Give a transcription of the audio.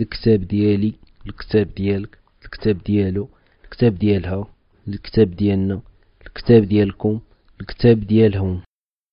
الكتاب ديالي الكتاب ديالك الكتاب ديالو الكتاب ديالها الكتاب ديالنا الكتاب ديالكم الكتاب ديالهم.